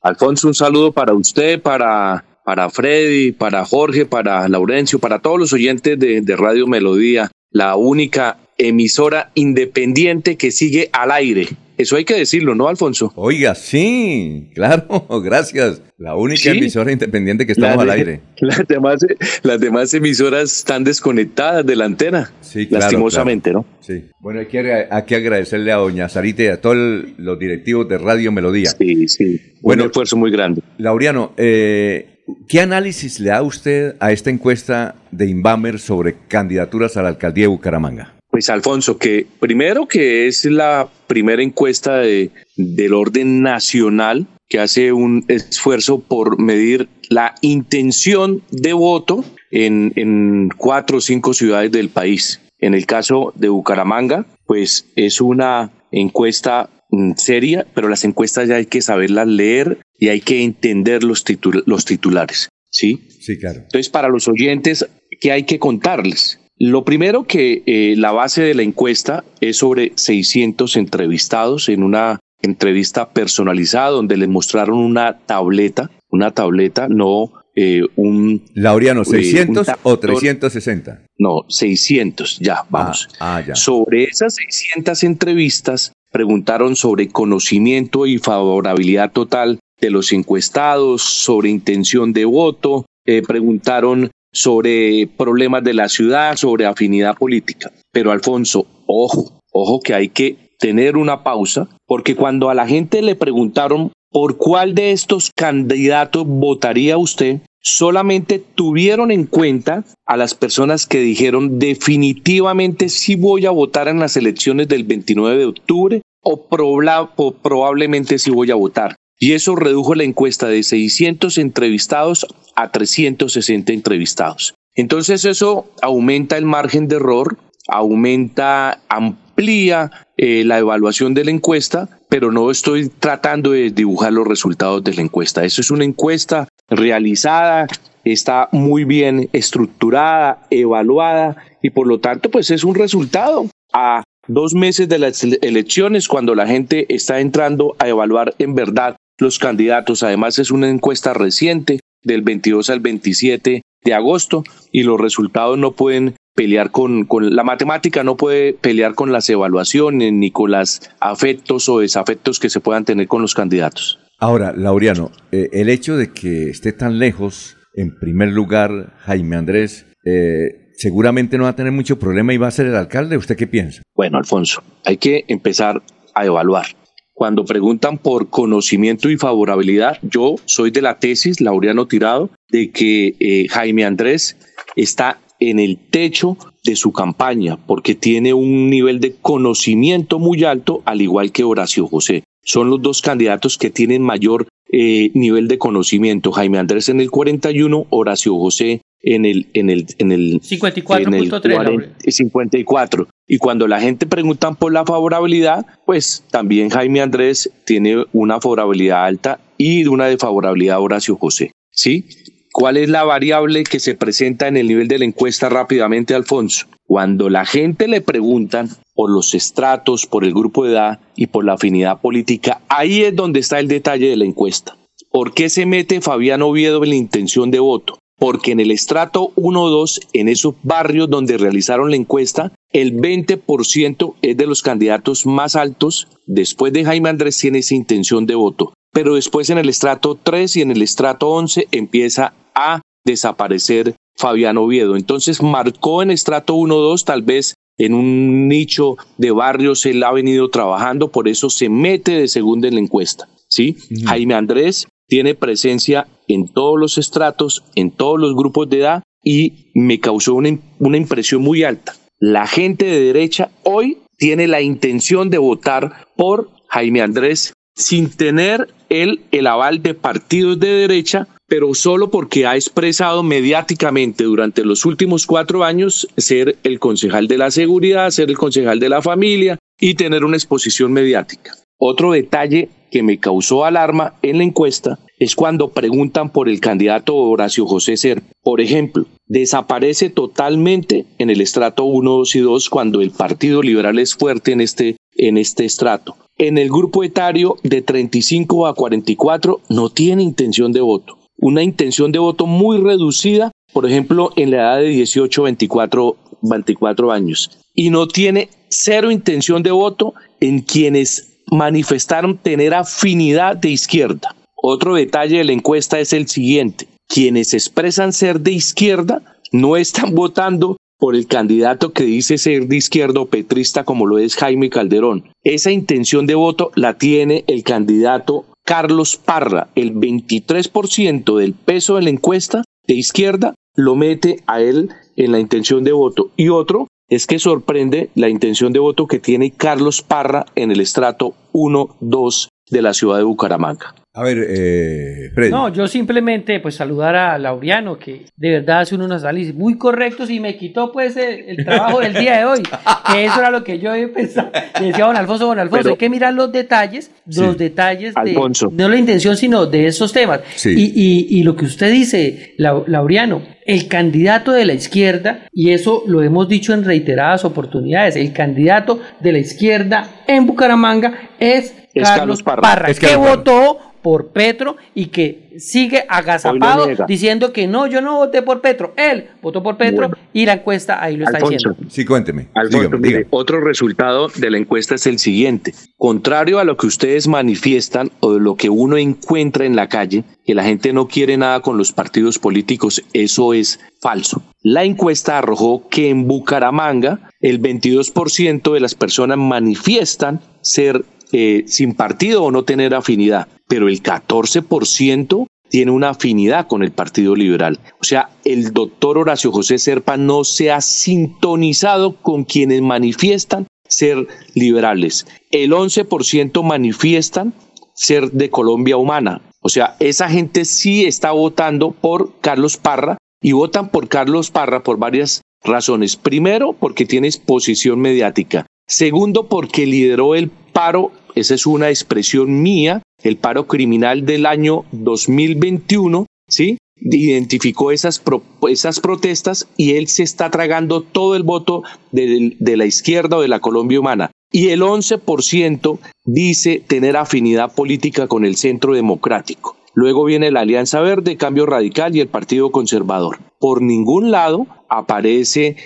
Alfonso, un saludo para usted, para, para Freddy, para Jorge, para Laurencio, para todos los oyentes de, de Radio Melodía, la única emisora independiente que sigue al aire. Eso hay que decirlo, ¿no, Alfonso? Oiga, sí, claro, gracias. La única emisora independiente que estamos al aire. Las demás, las demás emisoras están desconectadas de la antena. Sí, claro, Lastimosamente, ¿no? Sí. Bueno, hay que, hay que agradecerle a doña Sarita y a todos los directivos de Radio Melodía. Sí, sí. Bueno, Un esfuerzo muy grande. Laureano, eh, ¿qué análisis le da usted a esta encuesta de Inbamer sobre candidaturas a la alcaldía de Bucaramanga? Pues Alfonso, que primero que es la primera encuesta de, del orden nacional que hace un esfuerzo por medir la intención de voto en, en cuatro o cinco ciudades del país. En el caso de Bucaramanga, pues es una encuesta mm, seria, pero las encuestas ya hay que saberlas leer y hay que entender los, los titulares. ¿Sí? Sí, claro. Entonces, para los oyentes, ¿qué hay que contarles? Lo primero que eh, la base de la encuesta es sobre 600 entrevistados en una entrevista personalizada donde les mostraron una tableta, una tableta, no eh, un... Laureano, ¿600 eh, o 360? No, 600, ya, vamos. Ah, ah, ya. Sobre esas 600 entrevistas preguntaron sobre conocimiento y favorabilidad total de los encuestados, sobre intención de voto, preguntaron sobre problemas de la ciudad, sobre afinidad política. Pero Alfonso, ojo, ojo que hay que tener una pausa, porque cuando a la gente le preguntaron por cuál de estos candidatos votaría usted, solamente tuvieron en cuenta a las personas que dijeron definitivamente sí voy a votar en las elecciones del 29 de octubre o, probablemente sí voy a votar. Y eso redujo la encuesta de 600 entrevistados a 360 entrevistados. Entonces eso aumenta el margen de error, aumenta, amplía eh, la evaluación de la encuesta, pero no estoy tratando de dibujar los resultados de la encuesta. Eso es una encuesta realizada, está muy bien estructurada, evaluada y por lo tanto pues es un resultado a dos meses de las elecciones cuando la gente está entrando a evaluar en verdad los candidatos. Además, es una encuesta reciente del 22 al 27 de agosto y los resultados no pueden pelear con, con, la matemática no puede pelear con las evaluaciones ni con los afectos o desafectos que se puedan tener con los candidatos. Ahora, Laureano, eh, el hecho de que esté tan lejos, en primer lugar, Jaime Andrés, eh, seguramente no va a tener mucho problema y va a ser el alcalde. ¿Usted qué piensa? Bueno, Alfonso, hay que empezar a evaluar cuando preguntan por conocimiento y favorabilidad, yo soy de la tesis, Laureano Tirado, de que eh, Jaime Andrés está en el techo de su campaña porque tiene un nivel de conocimiento muy alto, al igual que Horacio José. Son los dos candidatos que tienen mayor eh, nivel de conocimiento. Jaime Andrés en el 41, Horacio José en el en el en el 54.3 54 y cuando la gente pregunta por la favorabilidad pues también Jaime Andrés tiene una favorabilidad alta y una desfavorabilidad Horacio José sí cuál es la variable que se presenta en el nivel de la encuesta rápidamente Alfonso cuando la gente le preguntan por los estratos por el grupo de edad y por la afinidad política ahí es donde está el detalle de la encuesta. ¿Por qué se mete Fabián Oviedo en la intención de voto? porque en el estrato 1-2, en esos barrios donde realizaron la encuesta, el 20% es de los candidatos más altos. Después de Jaime Andrés tiene esa intención de voto. Pero después en el estrato 3 y en el estrato 11 empieza a desaparecer Fabián Oviedo. Entonces marcó en estrato 1-2 tal vez en un nicho de barrios él ha venido trabajando, por eso se mete de segunda en la encuesta. ¿sí? Jaime Andrés tiene presencia en todos los estratos, en todos los grupos de edad y me causó una, impresión muy alta. La gente de derecha hoy tiene la intención de votar por Jaime Andrés sin tener él el aval de partidos de derecha, pero solo porque ha expresado mediáticamente durante los últimos cuatro años ser el concejal de la seguridad, ser el concejal de la familia y tener una exposición mediática. Otro detalle que me causó alarma en la encuesta es cuando preguntan por el candidato Horacio José Ser. Por ejemplo, desaparece totalmente en el estrato 1, 2 y 2 cuando el Partido Liberal es fuerte en este, en este estrato. En el grupo etario de 35 a 44 no tiene intención de voto. Una intención de voto muy reducida, por ejemplo, en la edad de 18 24, 24 años. Y no tiene cero intención de voto en quienes manifestaron tener afinidad de izquierda. Otro detalle de la encuesta es el siguiente. Quienes expresan ser de izquierda no están votando por el candidato que dice ser de izquierda o petrista como lo es Jaime Calderón. Esa intención de voto la tiene el candidato Carlos Parra. El 23% del peso de la encuesta de izquierda lo mete a él en la intención de voto. Y otro es que sorprende la intención de voto que tiene Carlos Parra en el estrato 1-2 de la ciudad de Bucaramanga. A ver, eh, Freddy. No, yo simplemente pues saludar a Laureano, que de verdad hace unos análisis muy correctos y me quitó pues el, trabajo del día de hoy, que eso era lo que yo pensaba. Decía don Alfonso, don Alfonso, hay que mirar los detalles, los detalles de, no la intención, sino de esos temas. Y, y, lo que usted dice, Laureano, el candidato de la izquierda, y eso lo hemos dicho en reiteradas oportunidades, el candidato de la izquierda en Bucaramanga es, Carlos, Parra, que votó por Petro y que sigue agazapado diciendo que no, yo no voté por Petro. Él votó por Petro y la encuesta ahí lo está diciendo. Sí, cuénteme. Otro resultado de la encuesta es el siguiente. Contrario a lo que ustedes manifiestan o de lo que uno encuentra en la calle, que la gente no quiere nada con los partidos políticos, eso es falso. La encuesta arrojó que en Bucaramanga el 22% de las personas manifiestan ser eh, sin partido o no tener afinidad, pero el 14% tiene una afinidad con el Partido Liberal. O sea, el doctor Horacio José Serpa no se ha sintonizado con quienes manifiestan ser liberales. El 11% manifiestan ser de Colombia humana. O sea, esa gente sí está votando por Carlos Parra y votan por Carlos Parra por varias razones. Primero, porque tiene exposición mediática. Segundo, porque lideró el paro, esa es una expresión mía, el paro criminal del año 2021, ¿sí? Identificó esas, esas protestas y él se está tragando todo el voto de, de la izquierda o de la Colombia humana. Y el 11% dice tener afinidad política con el centro democrático. Luego viene la Alianza Verde, Cambio Radical y el Partido Conservador. Por ningún lado aparece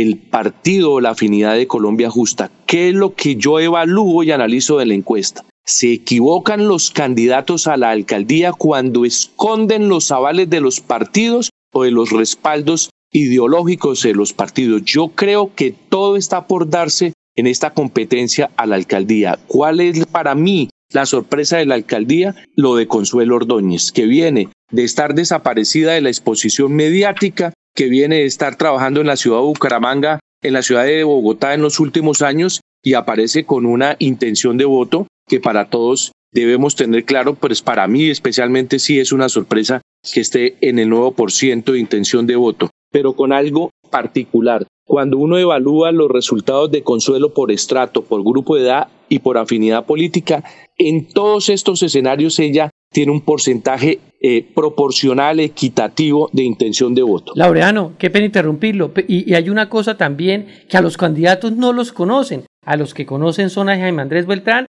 el partido o la afinidad de Colombia Justa. ¿Qué es lo que yo evalúo y analizo de la encuesta? Se equivocan los candidatos a la alcaldía cuando esconden los avales de los partidos o de los respaldos ideológicos de los partidos. Yo creo que todo está por darse en esta competencia a la alcaldía. ¿Cuál es para mí la sorpresa de la alcaldía? Lo de Consuelo Ordóñez, que viene de estar desaparecida de la exposición mediática que viene de estar trabajando en la ciudad de Bucaramanga, en la ciudad de Bogotá en los últimos años y aparece con una intención de voto que para todos debemos tener claro, pues para mí especialmente sí es una sorpresa que esté en el nuevo por ciento de intención de voto, pero con algo particular. Cuando uno evalúa los resultados de consuelo por estrato, por grupo de edad y por afinidad política, en todos estos escenarios ella tiene un porcentaje eh, proporcional, equitativo de intención de voto. Laureano, qué pena interrumpirlo. Y, hay una cosa también que a los candidatos no los conocen. A los que conocen son a Jaime Andrés Beltrán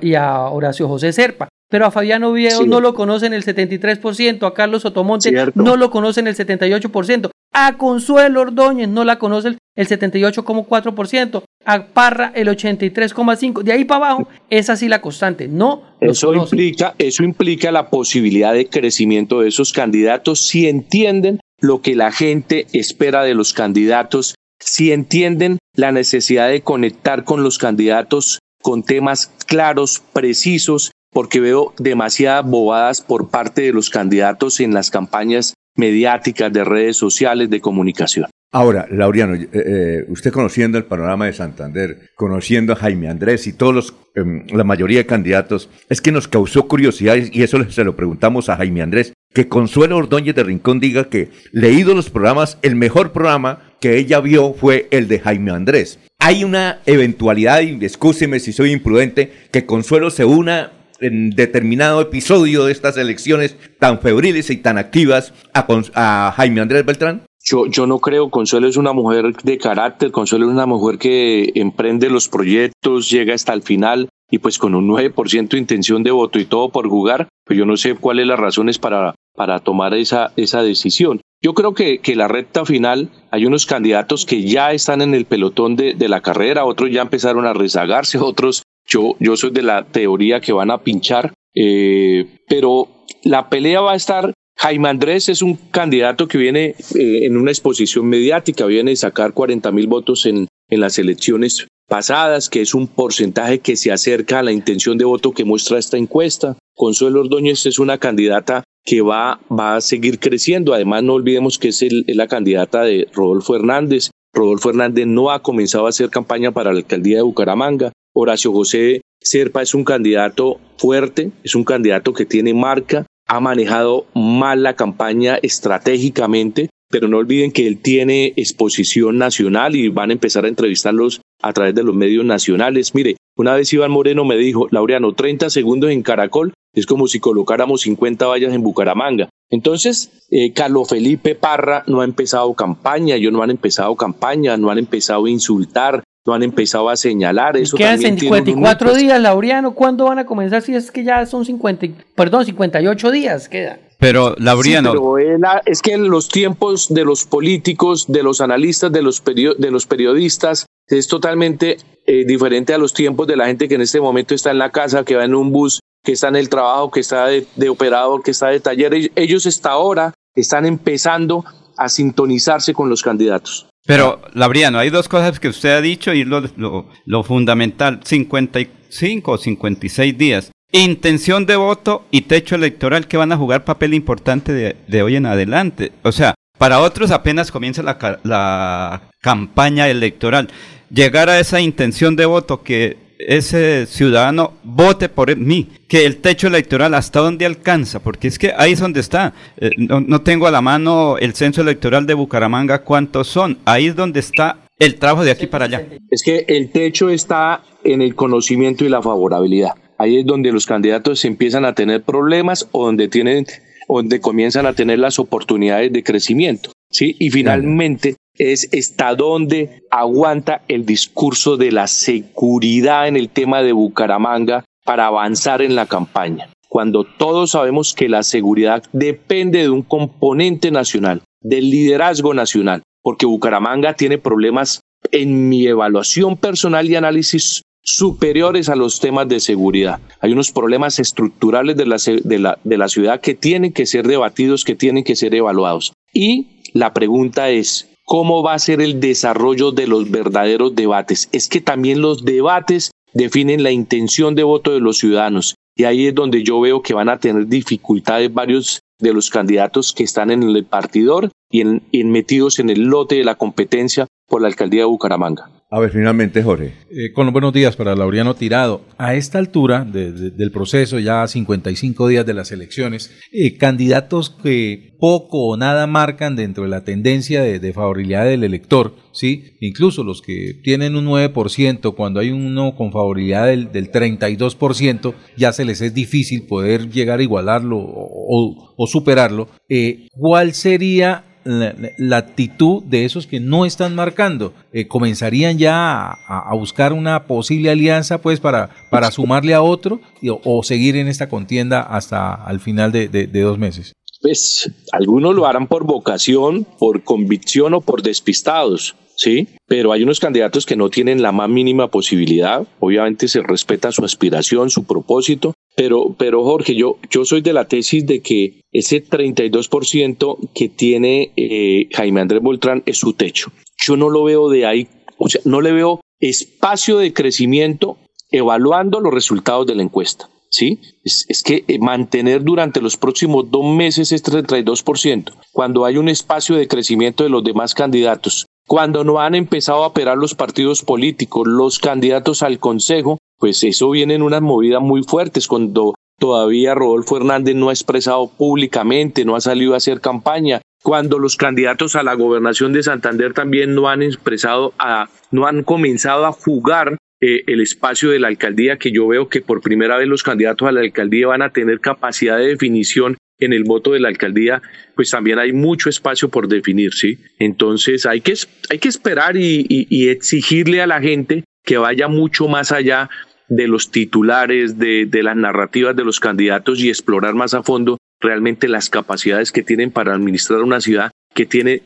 y a Horacio José Serpa. Pero a Fabiano Viejo no lo conocen el 73%, a Carlos Otomonte no lo conocen el 78%, a Consuelo Ordóñez no la conocen el 78,4%, a Parra el 83,5%. De ahí para abajo es así la constante, no eso implica, eso implica la posibilidad de crecimiento de esos candidatos si entienden lo que la gente espera de los candidatos, si entienden la necesidad de conectar con los candidatos con temas claros, precisos, porque veo demasiadas bobadas por parte de los candidatos en las campañas mediáticas de redes sociales de comunicación. Ahora, Laureano, eh, eh, usted conociendo el panorama de Santander, conociendo a Jaime Andrés y todos los, em, la mayoría de candidatos, es que nos causó curiosidad y eso se lo preguntamos a Jaime Andrés, que Consuelo Ordóñez de Rincón diga que, leído los programas, el mejor programa que ella vio fue el de Jaime Andrés. Hay una eventualidad, y excúseme si soy imprudente, que Consuelo se una en determinado episodio de estas elecciones tan febriles y tan activas a, a Jaime Andrés Beltrán? Yo, yo no creo, Consuelo es una mujer de carácter, Consuelo es una mujer que emprende los proyectos, llega hasta el final y pues con un 9% de intención de voto y todo por jugar, pues yo no sé cuáles las razones para, para tomar esa, esa decisión. Yo creo que, que la recta final hay unos candidatos que ya están en el pelotón de, de la carrera, otros ya empezaron a rezagarse, otros yo, yo soy de la teoría que van a pinchar, eh, pero la pelea va a estar Jaime Andrés es un candidato que viene eh, en una exposición mediática, viene a sacar 40 mil votos en, en las elecciones pasadas, que es un porcentaje que se acerca a la intención de voto que muestra esta encuesta. Consuelo Ordóñez es una candidata que va, va a seguir creciendo. Además, no olvidemos que es, es la candidata de Rodolfo Hernández. Rodolfo Hernández no ha comenzado a hacer campaña para la alcaldía de Bucaramanga. Horacio José Serpa es un candidato fuerte, es un candidato que tiene marca, ha manejado mal la campaña estratégicamente, pero no olviden que él tiene exposición nacional y van a empezar a entrevistarlos a través de los medios nacionales. Mire, una vez Iván Moreno me dijo, Laureano, 30 segundos en Caracol es como si colocáramos 50 vallas en Bucaramanga. Entonces, eh, Carlos Felipe Parra no ha empezado campaña, ellos no han empezado campaña, no han empezado a insultar, no han empezado a señalar. Eso Quedan 54 días, Laureano. ¿Cuándo van a comenzar? Si es que ya son 50, perdón, 58 días quedan. Pero, Laureano. pero es que los tiempos de los políticos, de los analistas, de los, de los periodistas, es totalmente eh, diferente a los tiempos de la gente que en este momento está en la casa, que va en un bus, que está en el trabajo, que está de, de operador, que está de taller. Ellos hasta ahora están empezando a sintonizarse con los candidatos. Pero, Labriano, hay dos cosas que usted ha dicho y lo, lo, lo, fundamental, 55 o 56 días. Intención de voto y techo electoral que van a jugar papel importante de, de hoy en adelante. O sea, para otros apenas comienza la, la campaña electoral. Llegar a esa intención de voto que ese ciudadano vote por mí, que el techo electoral hasta dónde alcanza, porque es que ahí es donde está. Eh, no, no, tengo a la mano el censo electoral de Bucaramanga cuántos son, ahí es donde está el trabajo de aquí para allá. Es que el techo está en el conocimiento y la favorabilidad. Ahí es donde los candidatos empiezan a tener problemas o donde tienen donde comienzan a tener las oportunidades de crecimiento. ¿sí? Y finalmente es hasta dónde aguanta el discurso de la seguridad en el tema de Bucaramanga para avanzar en la campaña. Cuando todos sabemos que la seguridad depende de un componente nacional, del liderazgo nacional, porque Bucaramanga tiene problemas en mi evaluación personal y análisis superiores a los temas de seguridad. Hay unos problemas estructurales de la, de la, de la ciudad que tienen que ser debatidos, que tienen que ser evaluados. Y la pregunta es, ¿cómo va a ser el desarrollo de los verdaderos debates? Es que también los debates definen la intención de voto de los ciudadanos. Y ahí es donde yo veo que van a tener dificultades varios de los candidatos que están en el partidor y, en, y metidos en el lote de la competencia por la alcaldía de Bucaramanga. A ver, finalmente, Jorge. Eh, con los buenos días para Laureano Tirado. A esta altura de, de, del proceso, ya 55 días de las elecciones, eh, candidatos que poco o nada marcan dentro de la tendencia de, de, favorabilidad del elector, ¿sí? Incluso los que tienen un 9%, cuando hay uno con favorabilidad del, del 32%, ya se les es difícil poder llegar a igualarlo o, o, o superarlo. Eh, ¿Cuál sería la, la, actitud de esos que no están marcando. Eh, comenzarían ya a, buscar una posible alianza pues para, para sumarle a otro y, o seguir en esta contienda hasta al final de, de dos meses. Pues algunos lo harán por vocación, por convicción o por despistados. ¿Sí? Pero hay unos candidatos que no tienen la más mínima posibilidad. Obviamente se respeta su aspiración, su propósito, pero, pero Jorge, yo, yo soy de la tesis de que ese 32% que tiene eh, Jaime Andrés Boltrán es su techo. Yo no lo veo de ahí, o sea, no le veo espacio de crecimiento evaluando los resultados de la encuesta. ¿sí? Es, es, que mantener durante los próximos dos meses este 32%, cuando hay un espacio de crecimiento de los demás candidatos, cuando no han empezado a operar los partidos políticos, los candidatos al Consejo, pues eso viene en unas movidas muy fuertes, cuando todavía Rodolfo Hernández no ha expresado públicamente, no ha salido a hacer campaña, cuando los candidatos a la gobernación de Santander también no han expresado, a, no han comenzado a jugar eh, el espacio de la alcaldía, que yo veo que por primera vez los candidatos a la alcaldía van a tener capacidad de definición en el voto de la alcaldía, pues también hay mucho espacio por definir, ¿sí? Entonces hay que, hay que esperar y, exigirle a la gente que vaya mucho más allá de los titulares, de, de, las narrativas de los candidatos y explorar más a fondo realmente las capacidades que tienen para administrar una ciudad que tiene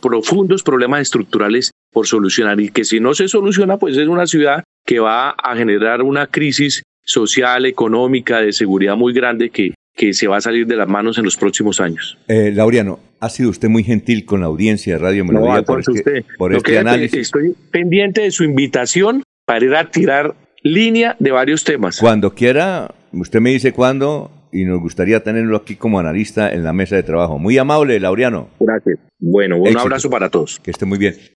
profundos problemas estructurales por solucionar y que si no se soluciona, pues es una ciudad que va a generar una crisis social, económica, de seguridad muy grande que, que se va a salir de las manos en los próximos años. Eh, Laureano, ha sido usted muy gentil con la audiencia de Radio Melodía por, este, usted. por este análisis. Estoy pendiente de su invitación para ir a tirar línea de varios temas. Cuando quiera, usted me dice cuándo y nos gustaría tenerlo aquí como analista en la mesa de trabajo. Muy amable, Laureano. Gracias. Bueno, un abrazo para todos. Que esté muy bien.